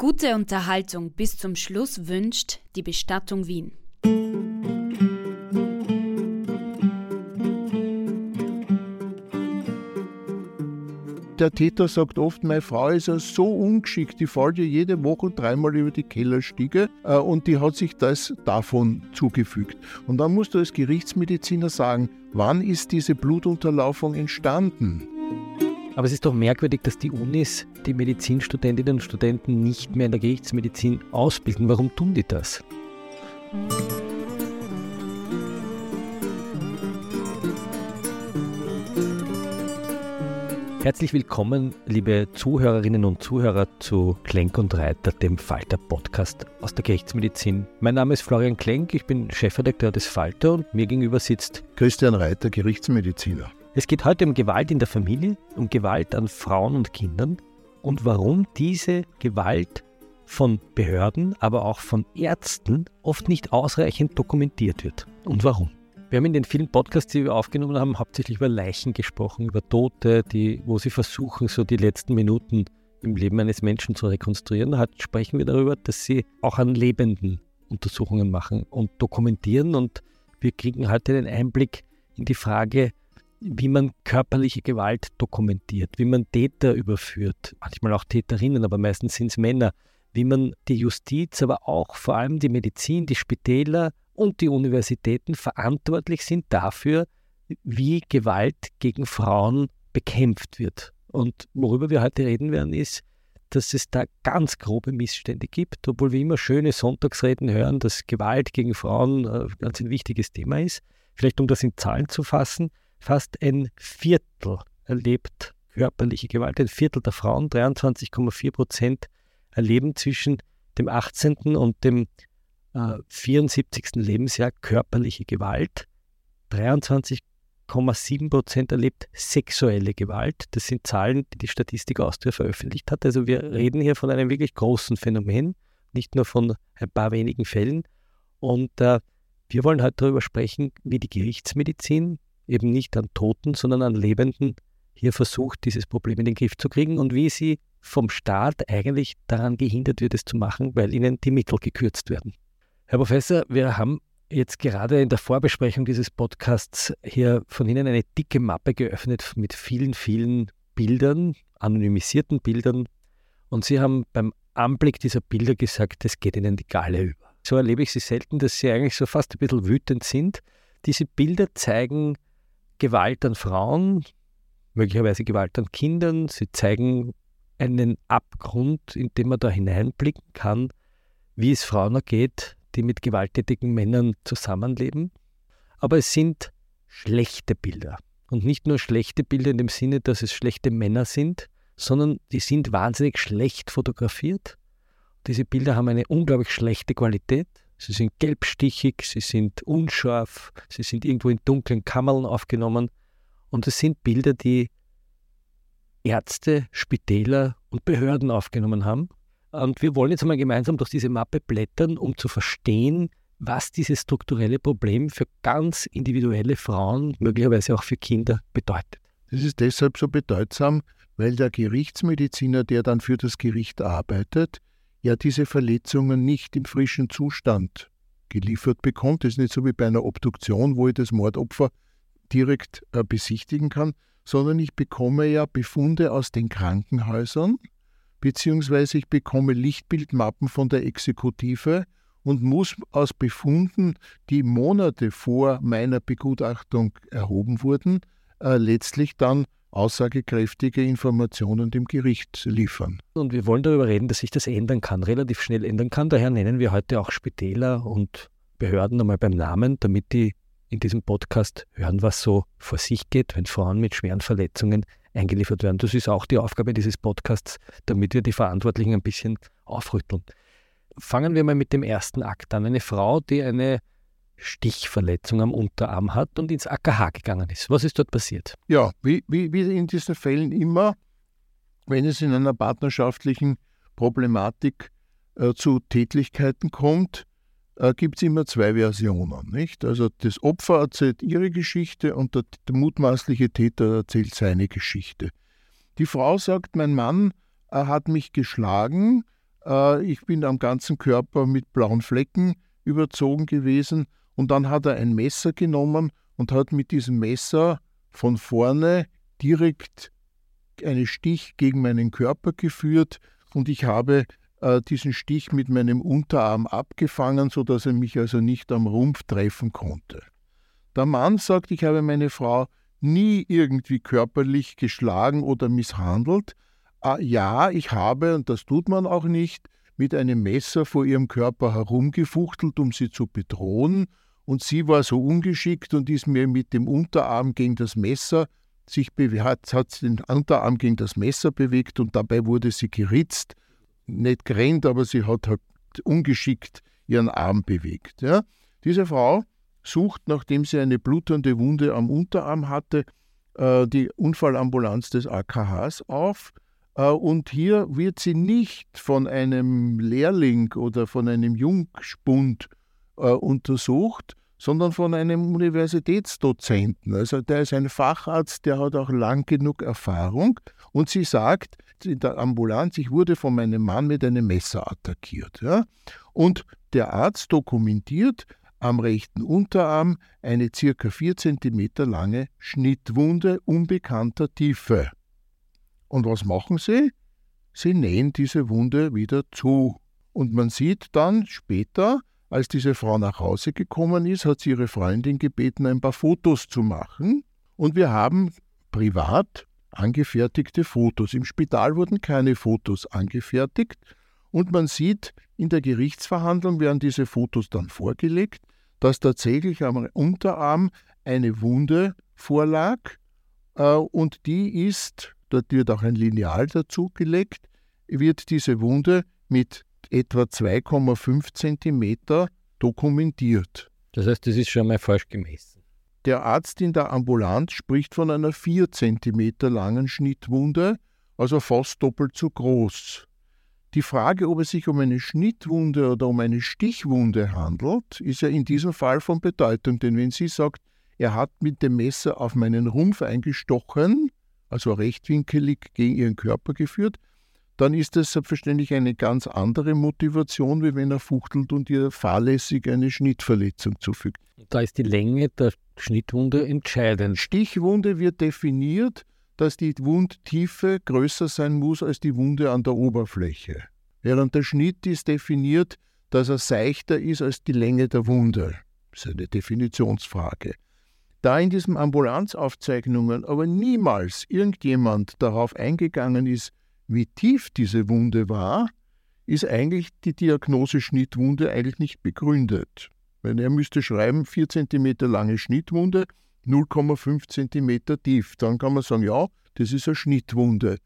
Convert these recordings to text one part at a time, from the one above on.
Gute Unterhaltung bis zum Schluss wünscht die Bestattung Wien. der Täter sagt oft, meine Frau ist ja so ungeschickt, die fällt ja jede Woche dreimal über die Kellerstiege äh, und die hat sich das davon zugefügt. Und dann musst du als Gerichtsmediziner sagen, wann ist diese Blutunterlaufung entstanden? Aber es ist doch merkwürdig, dass die Unis die Medizinstudentinnen und Studenten nicht mehr in der Gerichtsmedizin ausbilden. Warum tun die das? Herzlich willkommen, liebe Zuhörerinnen und Zuhörer zu Klenk und Reiter, dem Falter Podcast aus der Gerichtsmedizin. Mein Name ist Florian Klenk, ich bin Chefredakteur des Falter und mir gegenüber sitzt Christian Reiter, Gerichtsmediziner. Es geht heute um Gewalt in der Familie, um Gewalt an Frauen und Kindern und warum diese Gewalt von Behörden, aber auch von Ärzten oft nicht ausreichend dokumentiert wird. Und warum? Wir haben in den vielen Podcasts, die wir aufgenommen haben, hauptsächlich über Leichen gesprochen, über Tote, die, wo sie versuchen, so die letzten Minuten im Leben eines Menschen zu rekonstruieren. Heute sprechen wir darüber, dass sie auch an Lebenden Untersuchungen machen und dokumentieren. Und wir kriegen heute einen Einblick in die Frage, wie man körperliche Gewalt dokumentiert, wie man Täter überführt, manchmal auch Täterinnen, aber meistens sind es Männer, wie man die Justiz, aber auch vor allem die Medizin, die Spitäler und die Universitäten verantwortlich sind dafür, wie Gewalt gegen Frauen bekämpft wird. Und worüber wir heute reden werden, ist, dass es da ganz grobe Missstände gibt, obwohl wir immer schöne Sonntagsreden hören, dass Gewalt gegen Frauen äh, ganz ein wichtiges Thema ist. Vielleicht um das in Zahlen zu fassen, fast ein Viertel erlebt körperliche Gewalt, ein Viertel der Frauen, 23,4 Prozent, erleben zwischen dem 18. und dem 74. Äh, Lebensjahr körperliche Gewalt. 23,7 Prozent erlebt sexuelle Gewalt. Das sind Zahlen, die die Statistik Austria veröffentlicht hat. Also wir reden hier von einem wirklich großen Phänomen, nicht nur von ein paar wenigen Fällen. Und äh, wir wollen heute darüber sprechen, wie die Gerichtsmedizin eben nicht an Toten, sondern an Lebenden hier versucht, dieses Problem in den Griff zu kriegen und wie sie vom Staat eigentlich daran gehindert wird, es zu machen, weil ihnen die Mittel gekürzt werden. Herr Professor, wir haben jetzt gerade in der Vorbesprechung dieses Podcasts hier von Ihnen eine dicke Mappe geöffnet mit vielen, vielen Bildern, anonymisierten Bildern. Und Sie haben beim Anblick dieser Bilder gesagt, es geht Ihnen die Galle über. So erlebe ich Sie selten, dass Sie eigentlich so fast ein bisschen wütend sind. Diese Bilder zeigen Gewalt an Frauen, möglicherweise Gewalt an Kindern. Sie zeigen einen Abgrund, in den man da hineinblicken kann, wie es Frauen ergeht, die mit gewalttätigen Männern zusammenleben. Aber es sind schlechte Bilder. Und nicht nur schlechte Bilder in dem Sinne, dass es schlechte Männer sind, sondern die sind wahnsinnig schlecht fotografiert. Diese Bilder haben eine unglaublich schlechte Qualität. Sie sind gelbstichig, sie sind unscharf, sie sind irgendwo in dunklen Kammern aufgenommen. Und es sind Bilder, die Ärzte, Spitäler und Behörden aufgenommen haben und wir wollen jetzt einmal gemeinsam durch diese Mappe blättern, um zu verstehen, was dieses strukturelle Problem für ganz individuelle Frauen, möglicherweise auch für Kinder, bedeutet. Das ist deshalb so bedeutsam, weil der Gerichtsmediziner, der dann für das Gericht arbeitet, ja diese Verletzungen nicht im frischen Zustand geliefert bekommt. Das ist nicht so wie bei einer Obduktion, wo ich das Mordopfer direkt äh, besichtigen kann, sondern ich bekomme ja Befunde aus den Krankenhäusern, beziehungsweise ich bekomme Lichtbildmappen von der Exekutive und muss aus Befunden, die Monate vor meiner Begutachtung erhoben wurden, äh, letztlich dann aussagekräftige Informationen dem Gericht liefern. Und wir wollen darüber reden, dass sich das ändern kann, relativ schnell ändern kann. Daher nennen wir heute auch Spitäler und Behörden einmal beim Namen, damit die in diesem Podcast hören, was so vor sich geht, wenn Frauen mit schweren Verletzungen eingeliefert werden. Das ist auch die Aufgabe dieses Podcasts, damit wir die Verantwortlichen ein bisschen aufrütteln. Fangen wir mal mit dem ersten Akt an. Eine Frau, die eine Stichverletzung am Unterarm hat und ins AKH gegangen ist. Was ist dort passiert? Ja, wie, wie, wie in diesen Fällen immer, wenn es in einer partnerschaftlichen Problematik äh, zu Tätlichkeiten kommt, äh, gibt es immer zwei Versionen. Nicht? Also das Opfer erzählt ihre Geschichte und der, der mutmaßliche Täter erzählt seine Geschichte. Die Frau sagt, mein Mann äh, hat mich geschlagen, äh, ich bin am ganzen Körper mit blauen Flecken überzogen gewesen und dann hat er ein Messer genommen und hat mit diesem Messer von vorne direkt einen Stich gegen meinen Körper geführt und ich habe äh, diesen Stich mit meinem Unterarm abgefangen, sodass er mich also nicht am Rumpf treffen konnte. Der Mann sagt, ich habe meine Frau nie irgendwie körperlich geschlagen oder misshandelt. Äh, ja, ich habe, und das tut man auch nicht, mit einem Messer vor ihrem Körper herumgefuchtelt, um sie zu bedrohen, und sie war so ungeschickt und ist mir mit dem Unterarm gegen das Messer sich hat, hat den Unterarm gegen das Messer bewegt und dabei wurde sie geritzt nicht gerannt, aber sie hat halt ungeschickt ihren Arm bewegt. Ja. Diese Frau sucht, nachdem sie eine blutende Wunde am Unterarm hatte, äh, die Unfallambulanz des AKHs auf. Äh, und hier wird sie nicht von einem Lehrling oder von einem Jungspund äh, untersucht, sondern von einem Universitätsdozenten. Also der ist ein Facharzt, der hat auch lang genug Erfahrung. Und sie sagt, in der Ambulanz, ich wurde von meinem Mann mit einem Messer attackiert. Ja? Und der Arzt dokumentiert am rechten Unterarm eine circa 4 cm lange Schnittwunde unbekannter Tiefe. Und was machen sie? Sie nähen diese Wunde wieder zu. Und man sieht dann später, als diese Frau nach Hause gekommen ist, hat sie ihre Freundin gebeten, ein paar Fotos zu machen. Und wir haben privat angefertigte Fotos. Im Spital wurden keine Fotos angefertigt und man sieht, in der Gerichtsverhandlung werden diese Fotos dann vorgelegt, dass tatsächlich am Unterarm eine Wunde vorlag äh, und die ist, dort wird auch ein Lineal dazugelegt, wird diese Wunde mit etwa 2,5 cm dokumentiert. Das heißt, das ist schon mal falsch gemessen. Der Arzt in der Ambulanz spricht von einer 4 cm langen Schnittwunde, also fast doppelt so groß. Die Frage, ob es sich um eine Schnittwunde oder um eine Stichwunde handelt, ist ja in diesem Fall von Bedeutung, denn wenn sie sagt, er hat mit dem Messer auf meinen Rumpf eingestochen, also rechtwinkelig gegen ihren Körper geführt, dann ist das selbstverständlich eine ganz andere Motivation, wie wenn er fuchtelt und ihr fahrlässig eine Schnittverletzung zufügt. Da ist die Länge der Schnittwunde entscheidend. Stichwunde wird definiert, dass die Wundtiefe größer sein muss als die Wunde an der Oberfläche. Während der Schnitt ist definiert, dass er seichter ist als die Länge der Wunde. Das ist eine Definitionsfrage. Da in diesen Ambulanzaufzeichnungen aber niemals irgendjemand darauf eingegangen ist, wie tief diese Wunde war, ist eigentlich die Diagnose Schnittwunde eigentlich nicht begründet. Weil er müsste schreiben, 4 cm lange Schnittwunde, 0,5 cm tief. Dann kann man sagen, ja, das ist eine Schnittwunde.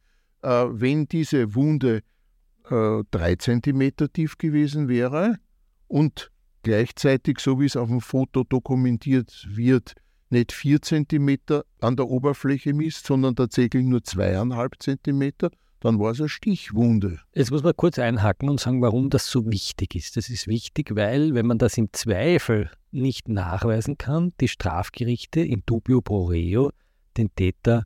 Äh, wenn diese Wunde äh, 3 cm tief gewesen wäre und gleichzeitig, so wie es auf dem Foto dokumentiert wird, nicht 4 cm an der Oberfläche misst, sondern tatsächlich nur 2,5 cm, dann war es eine Stichwunde. Jetzt muss man kurz einhaken und sagen, warum das so wichtig ist. Das ist wichtig, weil, wenn man das im Zweifel nicht nachweisen kann, die Strafgerichte in dubio pro reo den Täter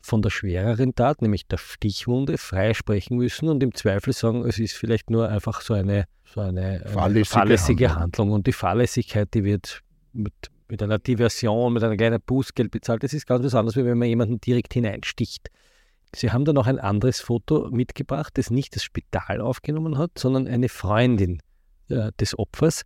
von der schwereren Tat, nämlich der Stichwunde, freisprechen müssen und im Zweifel sagen, es ist vielleicht nur einfach so eine, so eine, eine fahrlässige, fahrlässige Handlung. Handlung. Und die Fahrlässigkeit, die wird mit, mit einer Diversion, mit einer kleinen Bußgeld bezahlt. Das ist ganz was anderes, wie wenn man jemanden direkt hineinsticht. Sie haben dann auch ein anderes Foto mitgebracht, das nicht das Spital aufgenommen hat, sondern eine Freundin äh, des Opfers.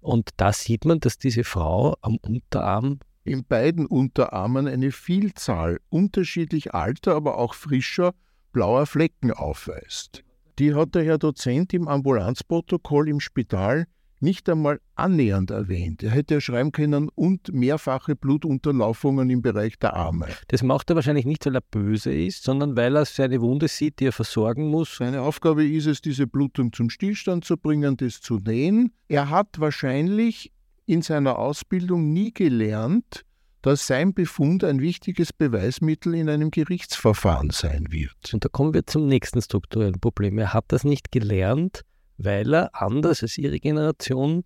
Und da sieht man, dass diese Frau am Unterarm in beiden Unterarmen eine Vielzahl unterschiedlich alter, aber auch frischer blauer Flecken aufweist. Die hat der Herr Dozent im Ambulanzprotokoll im Spital nicht einmal annähernd erwähnt. Er hätte ja schreiben können und mehrfache Blutunterlaufungen im Bereich der Arme. Das macht er wahrscheinlich nicht, weil er böse ist, sondern weil er seine Wunde sieht, die er versorgen muss. Seine Aufgabe ist es, diese Blutung zum Stillstand zu bringen, das zu nähen. Er hat wahrscheinlich in seiner Ausbildung nie gelernt, dass sein Befund ein wichtiges Beweismittel in einem Gerichtsverfahren sein wird. Und da kommen wir zum nächsten strukturellen Problem. Er hat das nicht gelernt, weil er anders als ihre Generation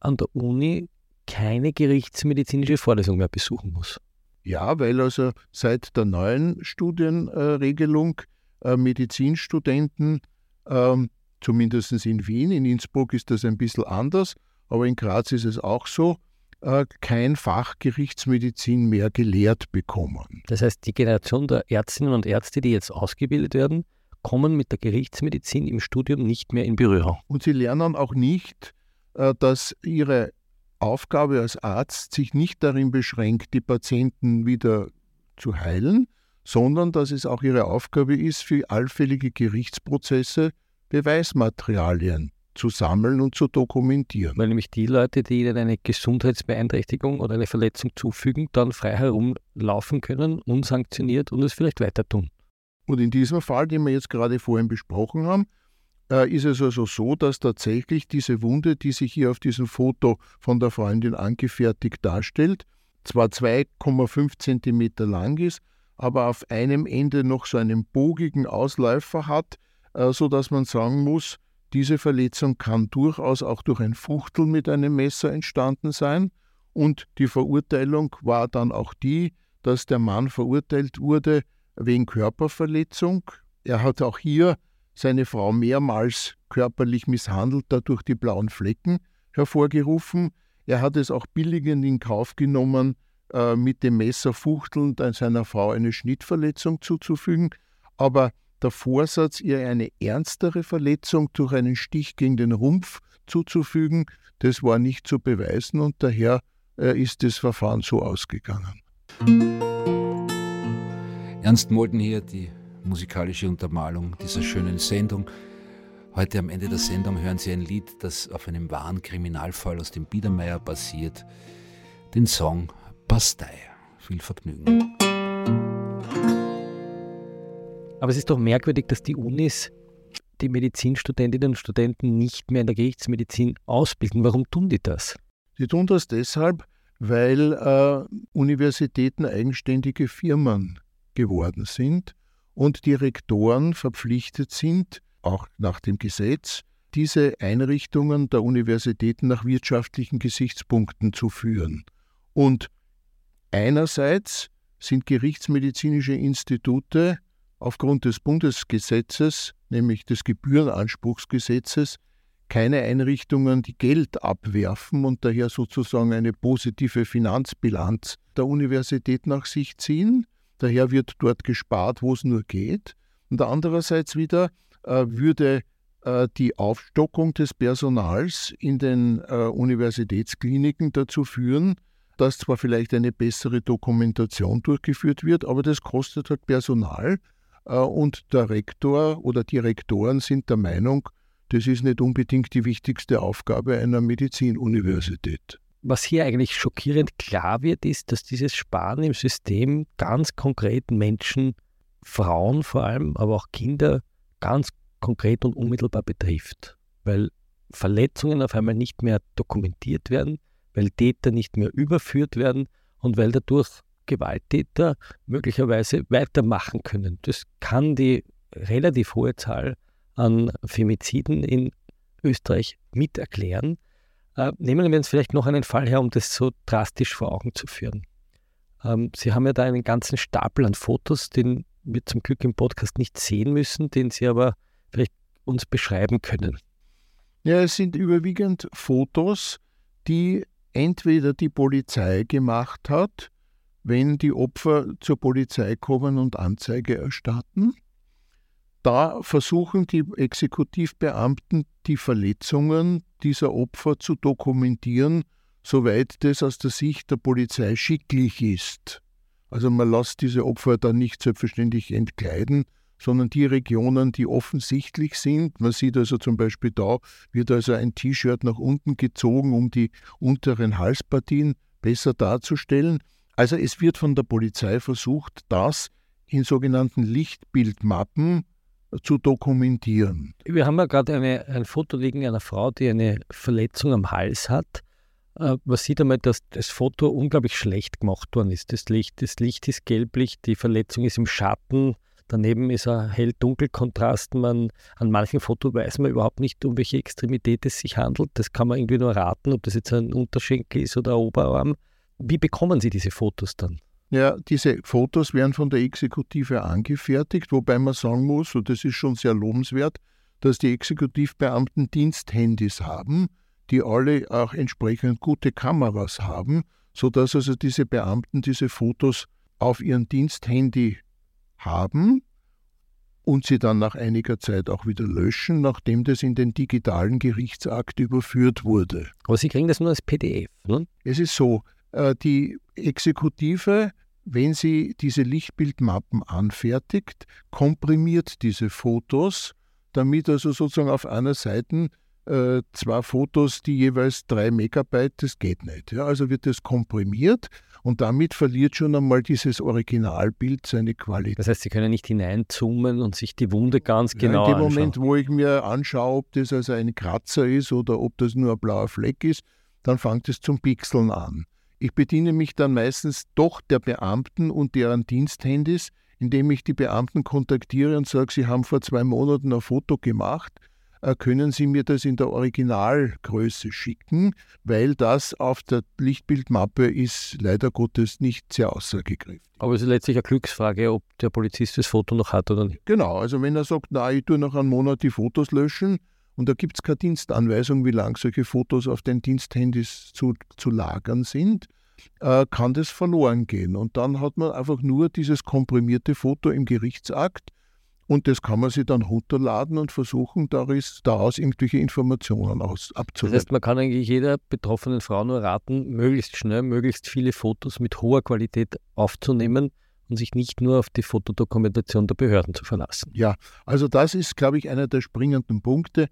an der Uni keine gerichtsmedizinische Vorlesung mehr besuchen muss. Ja, weil also seit der neuen Studienregelung äh, Medizinstudenten, äh, zumindest in Wien, in Innsbruck ist das ein bisschen anders, aber in Graz ist es auch so, äh, kein Fach Gerichtsmedizin mehr gelehrt bekommen. Das heißt, die Generation der Ärztinnen und Ärzte, die jetzt ausgebildet werden, kommen mit der Gerichtsmedizin im Studium nicht mehr in Berührung. Und sie lernen auch nicht, äh, dass ihre Aufgabe als Arzt sich nicht darin beschränkt, die Patienten wieder zu heilen, sondern dass es auch ihre Aufgabe ist, für allfällige Gerichtsprozesse Beweismaterialien zu sammeln und zu dokumentieren. Weil nämlich die Leute, die ihnen eine Gesundheitsbeeinträchtigung oder eine Verletzung zufügen, dann frei herumlaufen können, unsanktioniert und es vielleicht weiter tun. Und in diesem Fall, den wir jetzt gerade vorhin besprochen haben, äh, ist es also so, dass tatsächlich diese Wunde, die sich hier auf diesem Foto von der Freundin angefertigt darstellt, zwar 2,5 cm lang ist, aber auf einem Ende noch so einen bogigen Ausläufer hat, äh, sodass man sagen muss, diese Verletzung kann durchaus auch durch ein Fuchtel mit einem Messer entstanden sein. Und die Verurteilung war dann auch die, dass der Mann verurteilt wurde wegen Körperverletzung. Er hat auch hier seine Frau mehrmals körperlich misshandelt, dadurch die blauen Flecken hervorgerufen. Er hat es auch billigend in Kauf genommen, äh, mit dem Messer fuchtelnd seiner Frau eine Schnittverletzung zuzufügen. Aber der Vorsatz, ihr eine ernstere Verletzung durch einen Stich gegen den Rumpf zuzufügen, das war nicht zu beweisen und daher äh, ist das Verfahren so ausgegangen. Ernst Molden hier, die musikalische Untermalung dieser schönen Sendung. Heute am Ende der Sendung hören Sie ein Lied, das auf einem wahren Kriminalfall aus dem Biedermeier basiert. Den Song Bastei. Viel Vergnügen. Aber es ist doch merkwürdig, dass die Unis die Medizinstudentinnen und Studenten nicht mehr in der Gerichtsmedizin ausbilden. Warum tun die das? Sie tun das deshalb, weil äh, Universitäten eigenständige Firmen geworden sind und die Rektoren verpflichtet sind, auch nach dem Gesetz, diese Einrichtungen der Universitäten nach wirtschaftlichen Gesichtspunkten zu führen. Und einerseits sind gerichtsmedizinische Institute aufgrund des Bundesgesetzes, nämlich des Gebührenanspruchsgesetzes, keine Einrichtungen, die Geld abwerfen und daher sozusagen eine positive Finanzbilanz der Universität nach sich ziehen, Daher wird dort gespart, wo es nur geht. Und andererseits wieder äh, würde äh, die Aufstockung des Personals in den äh, Universitätskliniken dazu führen, dass zwar vielleicht eine bessere Dokumentation durchgeführt wird, aber das kostet halt Personal. Äh, und der Rektor oder die Rektoren sind der Meinung, das ist nicht unbedingt die wichtigste Aufgabe einer Medizinuniversität. Was hier eigentlich schockierend klar wird, ist, dass dieses Sparen im System ganz konkret Menschen, Frauen vor allem, aber auch Kinder ganz konkret und unmittelbar betrifft. Weil Verletzungen auf einmal nicht mehr dokumentiert werden, weil Täter nicht mehr überführt werden und weil dadurch Gewalttäter möglicherweise weitermachen können. Das kann die relativ hohe Zahl an Femiziden in Österreich mit erklären. Äh, nehmen wir uns vielleicht noch einen Fall her, um das so drastisch vor Augen zu führen. Ähm, Sie haben ja da einen ganzen Stapel an Fotos, den wir zum Glück im Podcast nicht sehen müssen, den Sie aber vielleicht uns beschreiben können. Ja, es sind überwiegend Fotos, die entweder die Polizei gemacht hat, wenn die Opfer zur Polizei kommen und Anzeige erstatten, da versuchen die Exekutivbeamten, die Verletzungen dieser Opfer zu dokumentieren, soweit das aus der Sicht der Polizei schicklich ist. Also man lässt diese Opfer dann nicht selbstverständlich entkleiden, sondern die Regionen, die offensichtlich sind. Man sieht also zum Beispiel da, wird also ein T-Shirt nach unten gezogen, um die unteren Halspartien besser darzustellen. Also es wird von der Polizei versucht, das in sogenannten Lichtbildmappen zu dokumentieren. Wir haben ja gerade ein Foto liegen einer Frau, die eine Verletzung am Hals hat. Äh, man sieht einmal, dass das Foto unglaublich schlecht gemacht worden ist. Das Licht, das Licht ist gelblich, die Verletzung ist im Schatten, daneben ist ein hell-dunkel-Kontrast. Man, an manchen Fotos weiß man überhaupt nicht, um welche Extremität es sich handelt. Das kann man irgendwie nur raten, ob das jetzt ein Unterschenkel ist oder ein Oberarm. Wie bekommen Sie diese Fotos dann? Ja, diese Fotos werden von der Exekutive angefertigt, wobei man sagen muss, und das ist schon sehr lobenswert, dass die Exekutivbeamten Diensthandys haben, die alle auch entsprechend gute Kameras haben, sodass also diese Beamten diese Fotos auf ihren Diensthandy haben und sie dann nach einiger Zeit auch wieder löschen, nachdem das in den digitalen Gerichtsakt überführt wurde. Aber Sie kriegen das nur als PDF, ne? Es ist so, äh, die Exekutive wenn sie diese Lichtbildmappen anfertigt, komprimiert diese Fotos, damit also sozusagen auf einer Seite äh, zwei Fotos, die jeweils drei Megabyte, das geht nicht. Ja, also wird das komprimiert und damit verliert schon einmal dieses Originalbild seine Qualität. Das heißt, Sie können nicht hineinzoomen und sich die Wunde ganz genau ja, In dem anschauen. Moment, wo ich mir anschaue, ob das also ein Kratzer ist oder ob das nur ein blauer Fleck ist, dann fängt es zum Pixeln an. Ich bediene mich dann meistens doch der Beamten und deren Diensthandys, indem ich die Beamten kontaktiere und sage, Sie haben vor zwei Monaten ein Foto gemacht, äh, können Sie mir das in der Originalgröße schicken, weil das auf der Lichtbildmappe ist leider Gottes nicht sehr aussagekräftig. Aber es ist letztlich eine Glücksfrage, ob der Polizist das Foto noch hat oder nicht. Genau, also wenn er sagt, na, ich tue nach einem Monat die Fotos löschen, und da gibt es keine Dienstanweisung, wie lang solche Fotos auf den Diensthandys zu, zu lagern sind, äh, kann das verloren gehen. Und dann hat man einfach nur dieses komprimierte Foto im Gerichtsakt und das kann man sich dann runterladen und versuchen, daraus, daraus irgendwelche Informationen aus, abzuleiten. Das heißt, man kann eigentlich jeder betroffenen Frau nur raten, möglichst schnell, möglichst viele Fotos mit hoher Qualität aufzunehmen und sich nicht nur auf die Fotodokumentation der Behörden zu verlassen. Ja, also das ist, glaube ich, einer der springenden Punkte.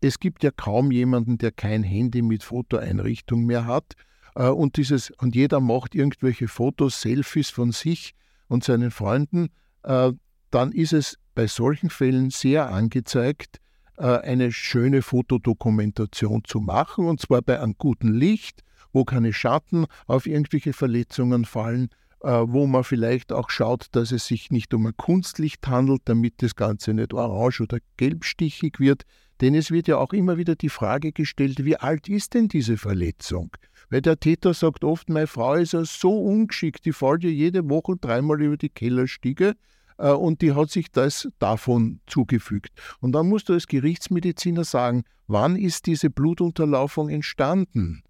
Es gibt ja kaum jemanden, der kein Handy mit Fotoeinrichtung mehr hat. Äh, und, dieses, und jeder macht irgendwelche Fotos, Selfies von sich und seinen Freunden. Äh, dann ist es bei solchen Fällen sehr angezeigt, äh, eine schöne Fotodokumentation zu machen, und zwar bei einem guten Licht, wo keine Schatten auf irgendwelche Verletzungen fallen, wo man vielleicht auch schaut, dass es sich nicht um ein Kunstlicht handelt, damit das Ganze nicht orange oder gelbstichig wird. Denn es wird ja auch immer wieder die Frage gestellt, wie alt ist denn diese Verletzung? Weil der Täter sagt oft, meine Frau ist ja so ungeschickt, die fällt ja jede Woche dreimal über die Kellerstiege äh, und die hat sich das davon zugefügt. Und dann musst du als Gerichtsmediziner sagen, wann ist diese Blutunterlaufung entstanden?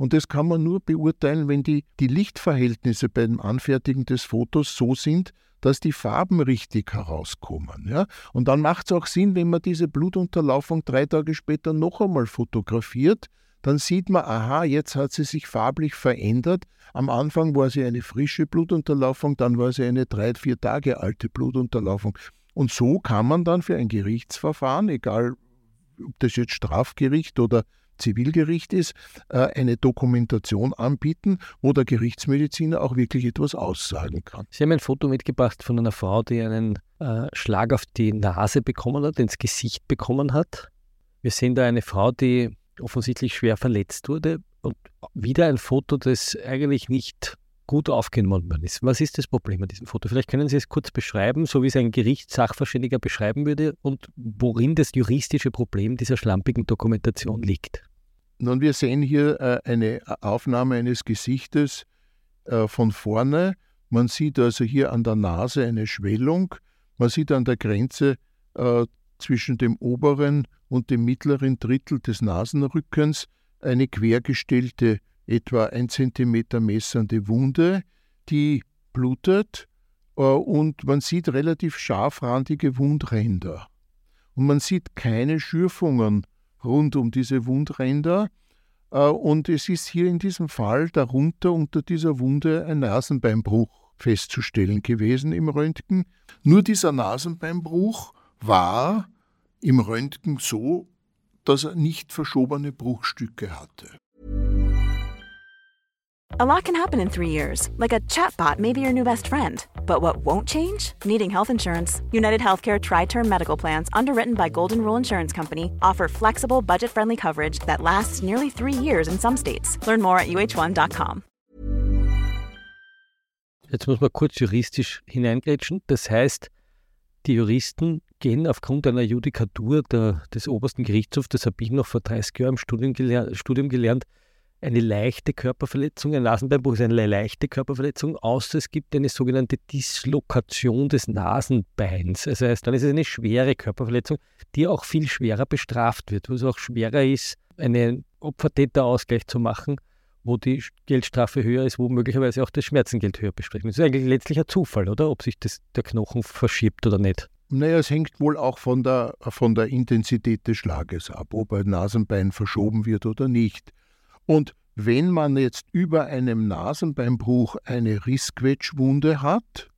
Und das kann man nur beurteilen, wenn die, die Lichtverhältnisse beim Anfertigen des Fotos so sind, dass die Farben richtig herauskommen. Ja? Und dann macht es auch Sinn, wenn man diese Blutunterlaufung drei Tage später noch einmal fotografiert, dann sieht man, aha, jetzt hat sie sich farblich verändert. Am Anfang war sie eine frische Blutunterlaufung, dann war sie eine drei, vier Tage alte Blutunterlaufung. Und so kann man dann für ein Gerichtsverfahren, egal ob das jetzt Strafgericht oder Zivilgericht ist, äh, eine Dokumentation anbieten, wo der Gerichtsmediziner auch wirklich etwas aussagen kann. Sie haben ein Foto mitgebracht von einer Frau, die einen äh, Schlag auf die Nase bekommen hat, ins Gesicht bekommen hat. Wir sehen da eine Frau, die offensichtlich schwer verletzt wurde und wieder ein Foto, das eigentlich nicht gut aufgenommen ist. Was ist das Problem an diesem Foto? Vielleicht können Sie es kurz beschreiben, so wie es ein Gerichtssachverständiger beschreiben würde und worin das juristische Problem dieser schlampigen Dokumentation liegt. Nun, wir sehen hier äh, eine Aufnahme eines Gesichtes äh, von vorne. Man sieht also hier an der Nase eine Schwellung. Man sieht an der Grenze äh, zwischen dem oberen und dem mittleren Drittel des Nasenrückens eine quergestellte, etwa ein Zentimeter messernde Wunde, die blutet und man sieht relativ scharfrandige Wundränder. Und man sieht keine Schürfungen rund um diese Wundränder. Äh, und es ist hier in diesem Fall darunter unter dieser Wunde ein Nasenbeinbruch festzustellen gewesen im Röntgen. Nur dieser Nasenbeinbruch war im Röntgen so, dass er nicht verschobene Bruchstücke hatte. A lot can happen in three years, like a chatbot may be your new best friend. But what won't change? Needing health insurance. United Healthcare Tri Term Medical Plans, underwritten by Golden Rule Insurance Company, offer flexible, budget friendly coverage that lasts nearly three years in some states. Learn more at uh1.com. Jetzt muss man kurz juristisch hineingrätschen. Das heißt, die Juristen gehen aufgrund einer Judikatur der, des obersten Gerichtshofs, das habe ich noch vor 30 Jahren im Studium, geler Studium gelernt, eine leichte Körperverletzung, ein Nasenbeinbruch ist eine leichte Körperverletzung, außer es gibt eine sogenannte Dislokation des Nasenbeins. Das heißt, dann ist es eine schwere Körperverletzung, die auch viel schwerer bestraft wird, wo es auch schwerer ist, einen Opfertäterausgleich zu machen, wo die Geldstrafe höher ist, wo möglicherweise auch das Schmerzengeld höher besprechen. Das ist eigentlich letztlich ein Zufall, oder? Ob sich das, der Knochen verschiebt oder nicht. Naja, es hängt wohl auch von der, von der Intensität des Schlages ab, ob ein Nasenbein verschoben wird oder nicht. Und wenn man jetzt über einem Nasenbeinbruch eine Rissquetschwunde hat,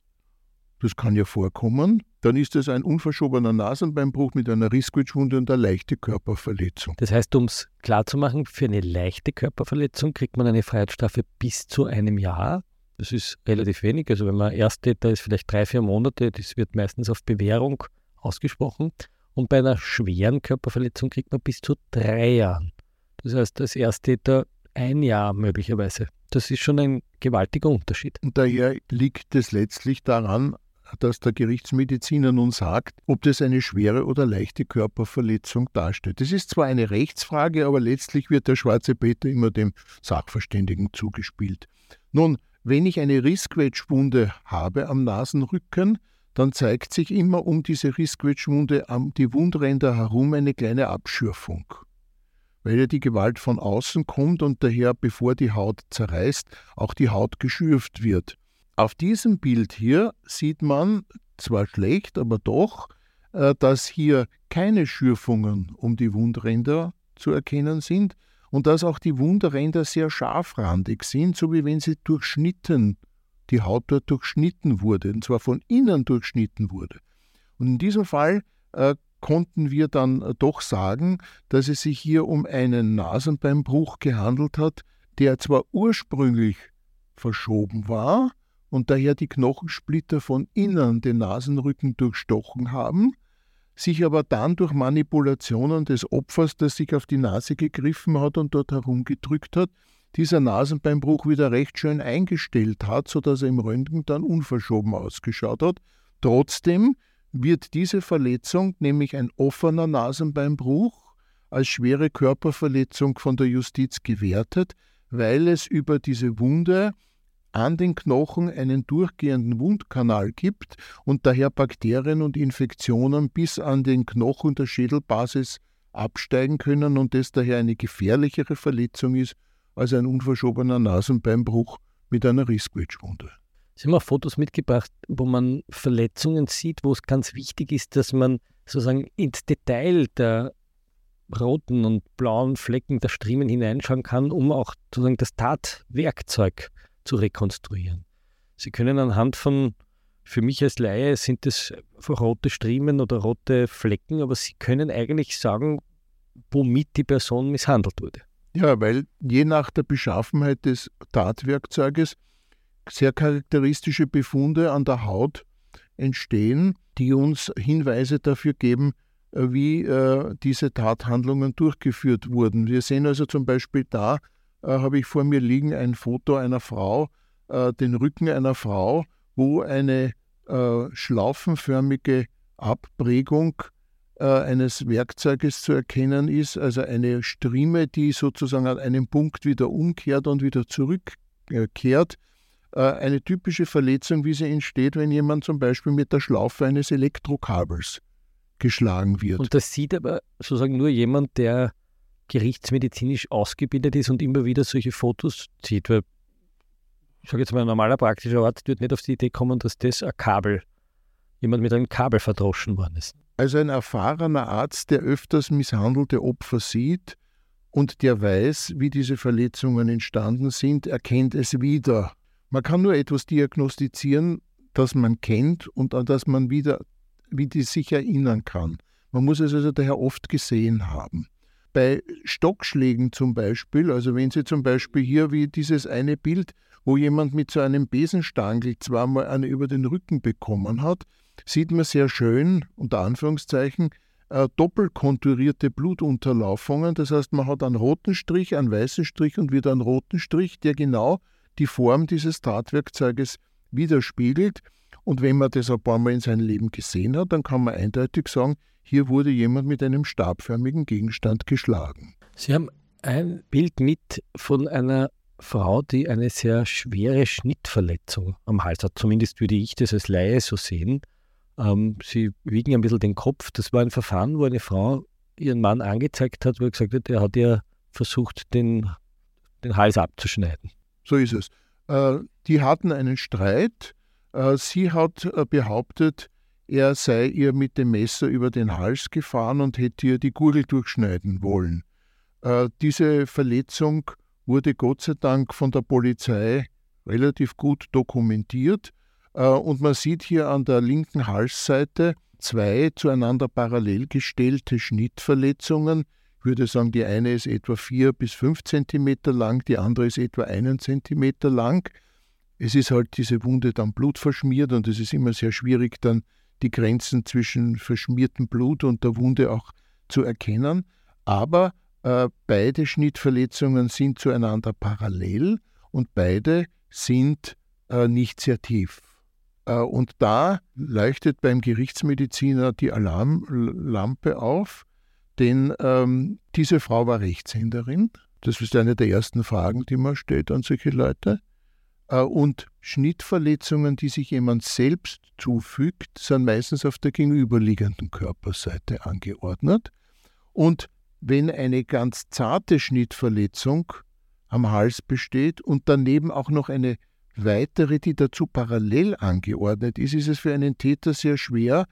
das kann ja vorkommen, dann ist es ein unverschobener Nasenbeinbruch mit einer Rissquetschwunde und einer leichten Körperverletzung. Das heißt, um es klarzumachen, für eine leichte Körperverletzung kriegt man eine Freiheitsstrafe bis zu einem Jahr. Das ist relativ wenig. Also wenn man Ersttäter ist, vielleicht drei, vier Monate, das wird meistens auf Bewährung ausgesprochen. Und bei einer schweren Körperverletzung kriegt man bis zu drei Jahren. Das heißt, als Ersttäter ein Jahr möglicherweise. Das ist schon ein gewaltiger Unterschied. Und daher liegt es letztlich daran, dass der Gerichtsmediziner nun sagt, ob das eine schwere oder leichte Körperverletzung darstellt. Das ist zwar eine Rechtsfrage, aber letztlich wird der schwarze Peter immer dem Sachverständigen zugespielt. Nun, wenn ich eine Rissquetschwunde habe am Nasenrücken, dann zeigt sich immer um diese Rissquetschwunde um die Wundränder herum eine kleine Abschürfung. Weil ja die Gewalt von außen kommt und daher, bevor die Haut zerreißt, auch die Haut geschürft wird. Auf diesem Bild hier sieht man, zwar schlecht, aber doch, äh, dass hier keine Schürfungen um die Wundränder zu erkennen sind und dass auch die Wundränder sehr scharfrandig sind, so wie wenn sie durchschnitten, die Haut dort durchschnitten wurde, und zwar von innen durchschnitten wurde. Und in diesem Fall äh, konnten wir dann doch sagen, dass es sich hier um einen Nasenbeinbruch gehandelt hat, der zwar ursprünglich verschoben war, und daher die Knochensplitter von innen den Nasenrücken durchstochen haben, sich aber dann durch Manipulationen des Opfers, das sich auf die Nase gegriffen hat und dort herumgedrückt hat, dieser Nasenbeinbruch wieder recht schön eingestellt hat, sodass er im Röntgen dann unverschoben ausgeschaut hat. Trotzdem wird diese Verletzung, nämlich ein offener Nasenbeinbruch, als schwere Körperverletzung von der Justiz gewertet, weil es über diese Wunde an den Knochen einen durchgehenden Wundkanal gibt und daher Bakterien und Infektionen bis an den Knochen der Schädelbasis absteigen können und das daher eine gefährlichere Verletzung ist als ein unverschobener Nasenbeinbruch mit einer Rissquetschwunde. Sie haben auch Fotos mitgebracht, wo man Verletzungen sieht, wo es ganz wichtig ist, dass man sozusagen ins Detail der roten und blauen Flecken der Striemen hineinschauen kann, um auch sozusagen das Tatwerkzeug zu rekonstruieren. Sie können anhand von, für mich als Laie sind es rote Striemen oder rote Flecken, aber Sie können eigentlich sagen, womit die Person misshandelt wurde. Ja, weil je nach der Beschaffenheit des Tatwerkzeuges sehr charakteristische Befunde an der Haut entstehen, die uns Hinweise dafür geben, äh, wie äh, diese Tathandlungen durchgeführt wurden. Wir sehen also zum Beispiel da äh, habe ich vor mir liegen ein Foto einer Frau, äh, den Rücken einer Frau, wo eine äh, schlaufenförmige Abprägung äh, eines Werkzeuges zu erkennen ist, also eine Strieme, die sozusagen an einem Punkt wieder umkehrt und wieder zurückkehrt. Äh, eine typische Verletzung, wie sie entsteht, wenn jemand zum Beispiel mit der Schlaufe eines Elektrokabels geschlagen wird. Und das sieht aber sozusagen nur jemand, der gerichtsmedizinisch ausgebildet ist und immer wieder solche Fotos zieht. Weil, ich sage jetzt mal, ein normaler praktischer Arzt wird nicht auf die Idee kommen, dass das ein Kabel, jemand mit einem Kabel verdroschen worden ist. Also ein erfahrener Arzt, der öfters misshandelte Opfer sieht und der weiß, wie diese Verletzungen entstanden sind, erkennt es wieder. Man kann nur etwas diagnostizieren, das man kennt und an das man wieder, wieder sich erinnern kann. Man muss es also daher oft gesehen haben. Bei Stockschlägen zum Beispiel, also wenn Sie zum Beispiel hier wie dieses eine Bild, wo jemand mit so einem Besenstangel zweimal eine über den Rücken bekommen hat, sieht man sehr schön, unter Anführungszeichen, äh, doppelkonturierte Blutunterlaufungen. Das heißt, man hat einen roten Strich, einen weißen Strich und wieder einen roten Strich, der genau die Form dieses Tatwerkzeuges widerspiegelt. Und wenn man das ein paar Mal in seinem Leben gesehen hat, dann kann man eindeutig sagen, hier wurde jemand mit einem stabförmigen Gegenstand geschlagen. Sie haben ein Bild mit von einer Frau, die eine sehr schwere Schnittverletzung am Hals hat. Zumindest würde ich das als Laie so sehen. Ähm, sie wiegen ein bisschen den Kopf. Das war ein Verfahren, wo eine Frau ihren Mann angezeigt hat, wo er gesagt hat, er hat ihr versucht, den, den Hals abzuschneiden. So ist es. Äh, die hatten einen Streit. Äh, sie hat äh, behauptet, er sei ihr mit dem Messer über den Hals gefahren und hätte ihr die Gurgel durchschneiden wollen. Diese Verletzung wurde Gott sei Dank von der Polizei relativ gut dokumentiert. Und man sieht hier an der linken Halsseite zwei zueinander parallel gestellte Schnittverletzungen, würde sagen, die eine ist etwa vier bis fünf Zentimeter lang, die andere ist etwa einen Zentimeter lang. Es ist halt diese Wunde dann blutverschmiert und es ist immer sehr schwierig, dann die Grenzen zwischen verschmiertem Blut und der Wunde auch zu erkennen. Aber äh, beide Schnittverletzungen sind zueinander parallel und beide sind äh, nicht sehr tief. Äh, und da leuchtet beim Gerichtsmediziner die Alarmlampe auf denn ähm, diese Frau war Rechtshänderin. Das ist eine der ersten Fragen, die man stellt an solche Leute. Äh, und Schnittverletzungen, die sich jemand selbst zufügt, sind meistens auf der gegenüberliegenden Körperseite angeordnet. Und wenn eine ganz zarte Schnittverletzung am Hals besteht und daneben auch noch eine weitere, die dazu parallel angeordnet ist, ist es für einen Täter sehr schwer,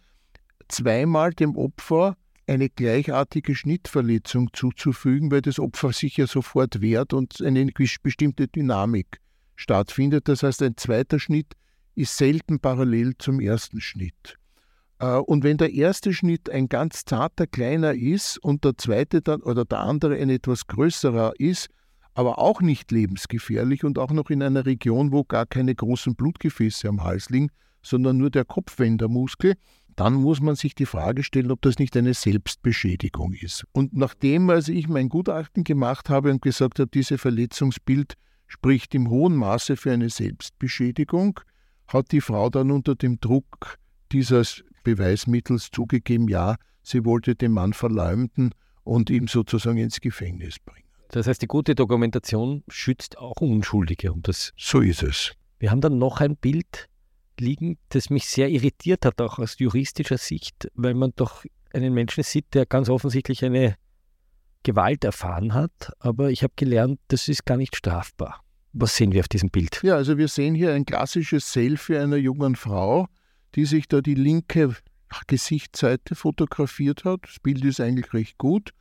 zweimal dem Opfer eine gleichartige Schnittverletzung zuzufügen, weil das Opfer sich ja sofort wehrt und eine bestimmte Dynamik stattfindet. Das heißt, ein zweiter Schnitt ist selten parallel zum ersten Schnitt. Äh, und wenn der erste Schnitt ein ganz zarter kleiner ist und der zweite dann oder der andere ein etwas größerer ist, aber auch nicht lebensgefährlich und auch noch in einer Region, wo gar keine großen Blutgefäße am Hals liegen, sondern nur der Kopfwendermuskel, dann muss man sich die Frage stellen, ob das nicht eine Selbstbeschädigung ist. Und nachdem also ich mein Gutachten gemacht habe und gesagt habe, dieses Verletzungsbild spricht im hohen Maße für eine Selbstbeschädigung, hat die Frau dann unter dem Druck dieses Beweismittels zugegeben, ja, sie wollte den Mann verleumden und ihm sozusagen ins Gefängnis bringen. Das heißt, die gute Dokumentation schützt auch Unschuldige. Und das so ist es. Wir haben dann noch ein Bild liegen, das mich sehr irritiert hat, auch aus juristischer Sicht, weil man doch einen Menschen sieht, der ganz offensichtlich eine Gewalt erfahren hat. Aber ich habe gelernt, das ist gar nicht strafbar. Was sehen wir auf diesem Bild? Ja, also wir sehen hier ein klassisches Selfie einer jungen Frau, die sich da die linke Gesichtsseite fotografiert hat. Das Bild ist eigentlich recht gut.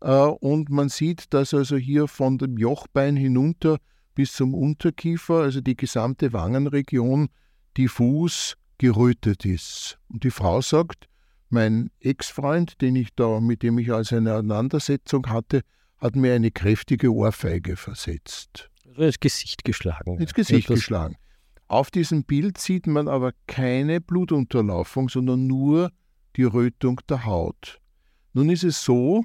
Äh, und man sieht, dass also hier von dem Jochbein hinunter bis zum Unterkiefer, also die gesamte Wangenregion, diffus gerötet ist. Und die Frau sagt, mein Ex-Freund, den ich da, mit dem ich also eine Auseinandersetzung hatte, hat mir eine kräftige Ohrfeige versetzt. Also ins Gesicht geschlagen. Ins Gesicht Etwas geschlagen. Auf diesem Bild sieht man aber keine Blutunterlaufung, sondern nur die Rötung der Haut. Nun ist es so,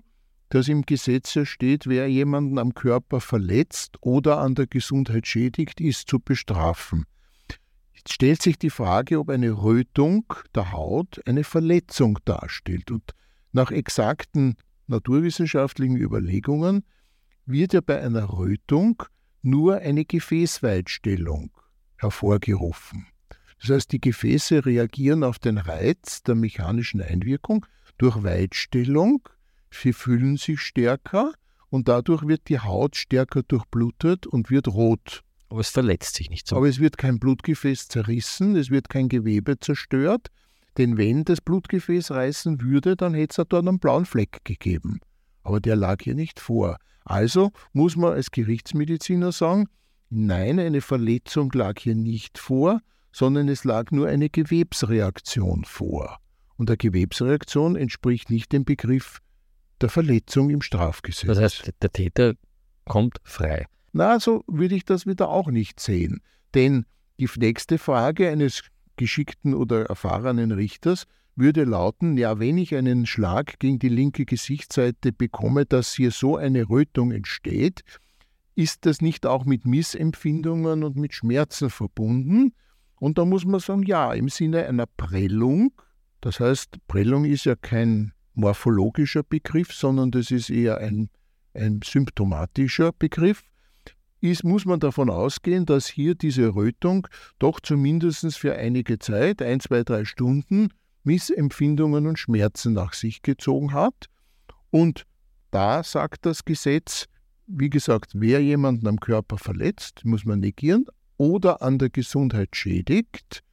dass im Gesetz steht, wer jemanden am Körper verletzt oder an der Gesundheit schädigt, ist zu bestrafen. Jetzt stellt sich die Frage, ob eine Rötung der Haut eine Verletzung darstellt. Und nach exakten naturwissenschaftlichen Überlegungen wird ja bei einer Rötung nur eine Gefäßweitstellung hervorgerufen. Das heißt, die Gefäße reagieren auf den Reiz der mechanischen Einwirkung durch Weitstellung, sie fühlen sich stärker und dadurch wird die Haut stärker durchblutet und wird rot. Aber es verletzt sich nicht so. Aber es wird kein Blutgefäß zerrissen, es wird kein Gewebe zerstört, denn wenn das Blutgefäß reißen würde, dann hätte es dort einen blauen Fleck gegeben. Aber der lag hier nicht vor. Also muss man als Gerichtsmediziner sagen, nein, eine Verletzung lag hier nicht vor, sondern es lag nur eine Gewebsreaktion vor. Und eine Gewebsreaktion entspricht nicht dem Begriff der Verletzung im Strafgesetz. Das heißt, der Täter kommt frei. Na, so würde ich das wieder auch nicht sehen. Denn die nächste Frage eines geschickten oder erfahrenen Richters würde lauten, ja, wenn ich einen Schlag gegen die linke Gesichtsseite bekomme, dass hier so eine Rötung entsteht, ist das nicht auch mit Missempfindungen und mit Schmerzen verbunden? Und da muss man sagen, ja, im Sinne einer Prellung, das heißt, Prellung ist ja kein morphologischer Begriff, sondern das ist eher ein, ein symptomatischer Begriff, ist, muss man davon ausgehen, dass hier diese Rötung doch zumindest für einige Zeit, ein, zwei, drei Stunden, Missempfindungen und Schmerzen nach sich gezogen hat. Und da sagt das Gesetz, wie gesagt, wer jemanden am Körper verletzt, muss man negieren, oder an der Gesundheit schädigt,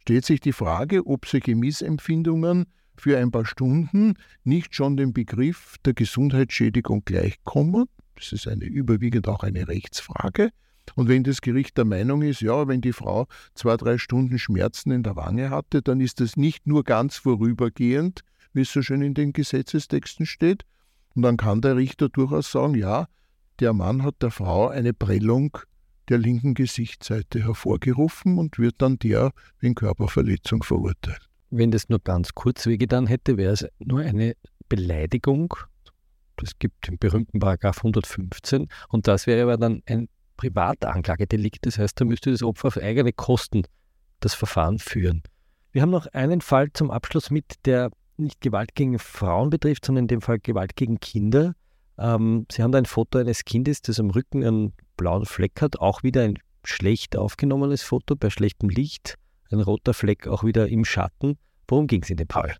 stellt sich die Frage, ob solche Missempfindungen für ein paar Stunden nicht schon dem Begriff der Gesundheitsschädigung gleichkommen. Das ist eine, überwiegend auch eine Rechtsfrage. Und wenn das Gericht der Meinung ist, ja, wenn die Frau zwei, drei Stunden Schmerzen in der Wange hatte, dann ist das nicht nur ganz vorübergehend, wie es so schön in den Gesetzestexten steht. Und dann kann der Richter durchaus sagen, ja, der Mann hat der Frau eine Prellung der linken Gesichtsseite hervorgerufen und wird dann der wegen Körperverletzung verurteilt. Wenn das nur ganz kurz wehgetan hätte, wäre es nur eine Beleidigung. Es gibt den berühmten Paragraph 115 und das wäre aber dann ein Privatanklagedelikt. Das heißt, da müsste das Opfer auf eigene Kosten das Verfahren führen. Wir haben noch einen Fall zum Abschluss mit, der nicht Gewalt gegen Frauen betrifft, sondern in dem Fall Gewalt gegen Kinder. Ähm, Sie haben da ein Foto eines Kindes, das am Rücken einen blauen Fleck hat. Auch wieder ein schlecht aufgenommenes Foto bei schlechtem Licht. Ein roter Fleck auch wieder im Schatten. Worum ging es in dem Fall?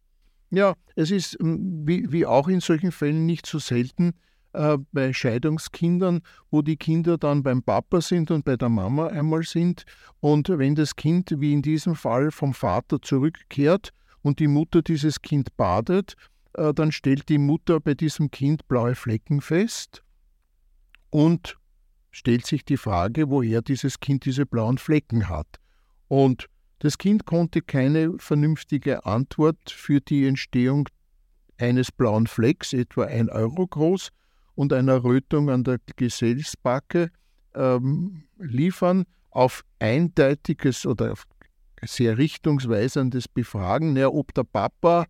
Ja, es ist ähm, wie, wie auch in solchen Fällen nicht so selten äh, bei Scheidungskindern, wo die Kinder dann beim Papa sind und bei der Mama einmal sind. Und wenn das Kind, wie in diesem Fall, vom Vater zurückkehrt und die Mutter dieses Kind badet, äh, dann stellt die Mutter bei diesem Kind blaue Flecken fest und stellt sich die Frage, woher dieses Kind diese blauen Flecken hat. Und das Kind konnte keine vernünftige Antwort für die Entstehung eines blauen Flecks, etwa ein Euro groß, und einer Rötung an der Gesäßbacke ähm, liefern auf eindeutiges oder auf sehr richtungsweisendes Befragen, ja, ob der Papa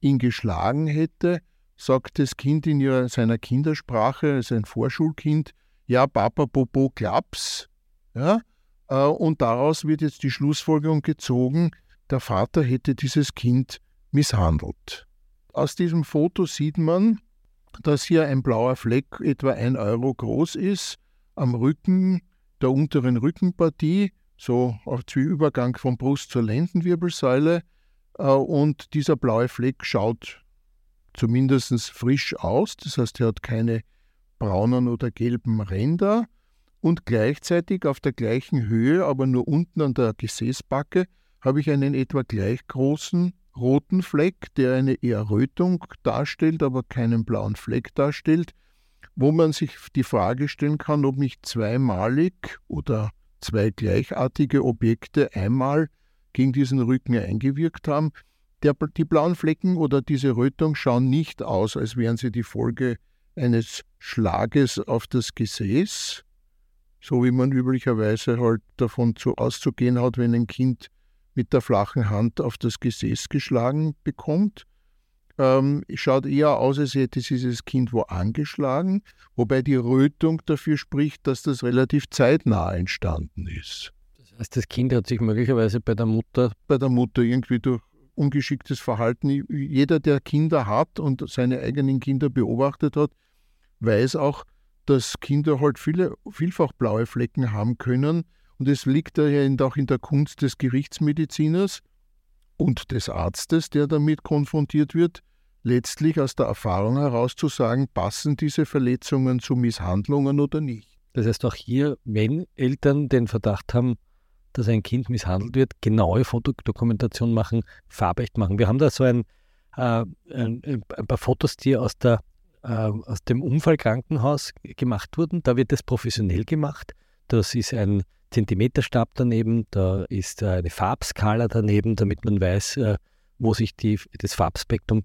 ihn geschlagen hätte, sagt das Kind in ihrer, seiner Kindersprache, also ein Vorschulkind, ja, Papa Popo klaps. Ja, und daraus wird jetzt die Schlussfolgerung gezogen, der Vater hätte dieses Kind misshandelt. Aus diesem Foto sieht man, dass hier ein blauer Fleck etwa ein Euro groß ist, am Rücken der unteren Rückenpartie, so zum Übergang von Brust zur Lendenwirbelsäule. Äh, und dieser blaue Fleck schaut zumindest frisch aus, das heißt, er hat keine braunen oder gelben Ränder. Und gleichzeitig auf der gleichen Höhe, aber nur unten an der Gesäßbacke, habe ich einen etwa gleich großen roten Fleck, der eine eher Rötung darstellt, aber keinen blauen Fleck darstellt, wo man sich die Frage stellen kann, ob nicht zweimalig oder zwei gleichartige Objekte einmal gegen diesen Rücken eingewirkt haben. Der, die blauen Flecken oder diese Rötung schauen nicht aus, als wären sie die Folge eines Schlages auf das Gesäß, so wie man üblicherweise halt davon zu auszugehen hat, wenn ein Kind mit der flachen Hand auf das Gesäß geschlagen bekommt. Ähm, schaut eher aus, als hätte dieses Kind wo angeschlagen, wobei die Rötung dafür spricht, dass das relativ zeitnah entstanden ist. Das heißt, das Kind hat sich möglicherweise bei der Mutter. Bei der Mutter irgendwie durch ungeschicktes Verhalten. Jeder, der Kinder hat und seine eigenen Kinder beobachtet hat, weiß auch, dass Kinder halt viele, vielfach blaue Flecken haben können, und es liegt daher auch in der Kunst des Gerichtsmediziners und des Arztes, der damit konfrontiert wird, letztlich aus der Erfahrung heraus zu sagen, passen diese Verletzungen zu Misshandlungen oder nicht. Das heißt auch hier, wenn Eltern den Verdacht haben, dass ein Kind misshandelt wird, genaue Fotodokumentation machen, farbecht machen. Wir haben da so ein, äh, ein, ein paar Fotos, die aus, der, aus dem Unfallkrankenhaus gemacht wurden. Da wird das professionell gemacht. Das ist ein Zentimeterstab daneben, da ist eine Farbskala daneben, damit man weiß, äh, wo sich die, das Farbspektrum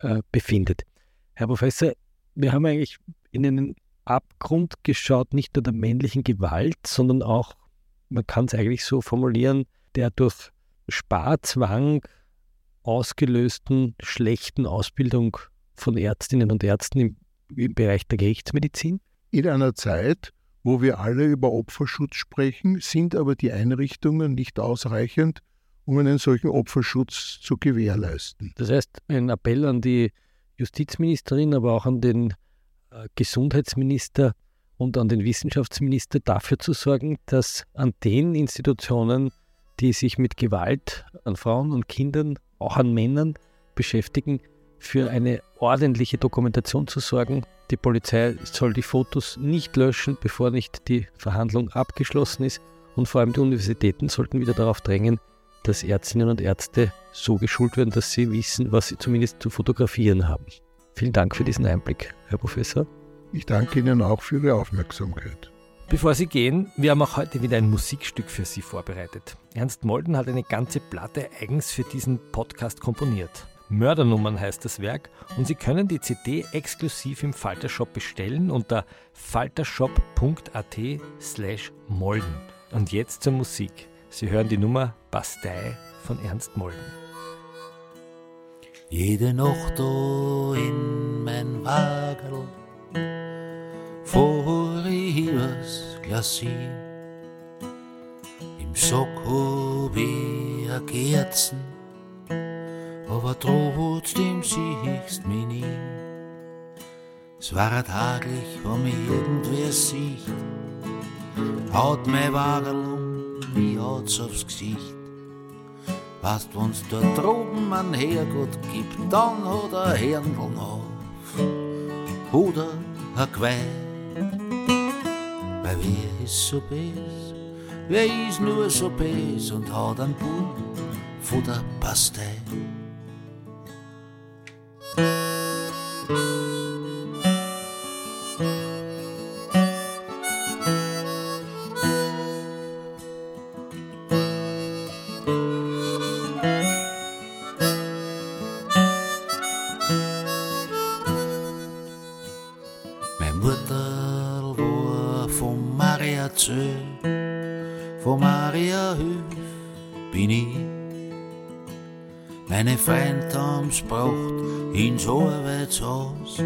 äh, befindet. Herr Professor, wir haben eigentlich in einen Abgrund geschaut, nicht nur der männlichen Gewalt, sondern auch, man kann es eigentlich so formulieren, der durch Sparzwang ausgelösten schlechten Ausbildung von Ärztinnen und Ärzten im, im Bereich der Gerichtsmedizin? In einer Zeit, wo wir alle über Opferschutz sprechen, sind aber die Einrichtungen nicht ausreichend, um einen solchen Opferschutz zu gewährleisten. Das heißt, ein Appell an die Justizministerin, aber auch an den äh, Gesundheitsminister und an den Wissenschaftsminister dafür zu sorgen, dass an den Institutionen, die sich mit Gewalt an Frauen und Kindern, auch an Männern beschäftigen, für eine ordentliche Dokumentation zu sorgen. Die Polizei soll die Fotos nicht löschen, bevor nicht die Verhandlung abgeschlossen ist. Und vor allem die Universitäten sollten wieder darauf drängen, dass Ärztinnen und Ärzte so geschult werden, dass sie wissen, was sie zumindest zu fotografieren haben. Vielen Dank für diesen Einblick, Herr Professor. Ich danke Ihnen auch für Ihre Aufmerksamkeit. Bevor Sie gehen, wir haben auch heute wieder ein Musikstück für Sie vorbereitet. Ernst Molden hat eine ganze Platte eigens für diesen Podcast komponiert. Mördernummern heißt das Werk und Sie können die CD exklusiv im Faltershop bestellen unter faltershop.at slash molden. Und jetzt zur Musik. Sie hören die Nummer Bastei von Ernst Molden. Jede Nacht in mein Wagel vor ich übers Glacier. Im Sock hab ich a Kerzen, aber trotzdem siehst mich nie. Es war taglich, wo mich irgendwer sieht, haut mein Wagel um, wie hat's aufs Gesicht. Weißt, wenn's dort droben ein Herrgott gibt, dann hat er Hirnl auf. Oder ein Geweih. Weil wer ist so bes? Wer ist nur so bes und hat einen Buch von der Pastei? Meine Mutter war von Maria Zö, von Maria Hüf bin ich. Meine haben's braucht ins Arbeitshaus,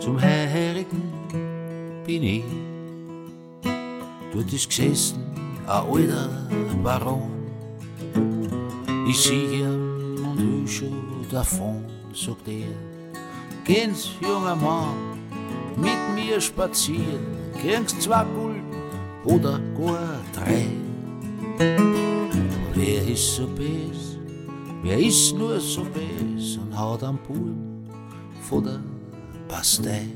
zum Heirigen bin ich. Dort ist gesessen ein alter Baron, ich sieh ihn und will schon davon, sagt er. Gehen's, junger Mann, mit mir spazieren, kriegst zwei Gulden oder gar drei. Wer ist so bes? Wer ist nur so bes und haut am Buben von der Pastei?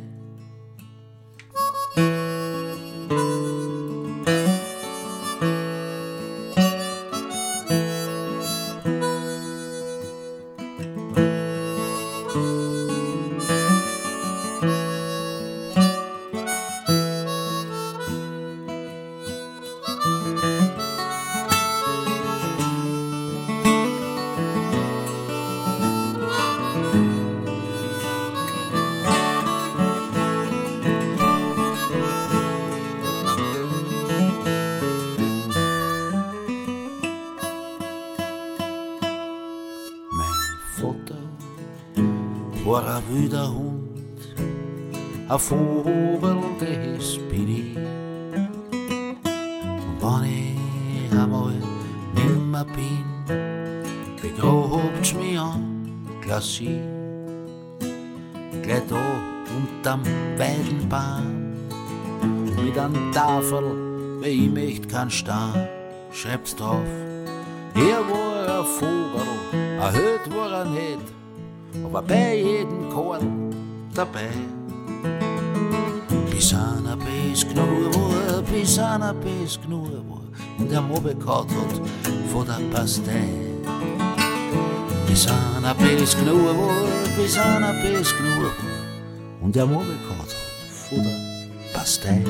Wilder Hund, ein Vogel, das bin ich. Und wenn ich einmal nimmer bin, begrabt's mich an Glacier. Gleich da unterm Weidenbaum, mit an Tafel, weil ich möcht kein Stein, schreibt's drauf. Er war ein Vogel, Hüt war er nicht, aber bei jedem Korn dabei. Bis einer bis genug war, bis einer bis genug war und er Mobbe gehabt hat von der Pastei. Bis einer bis genug war, bis einer bis genug war und er Mobbe gehabt hat von der Pastei.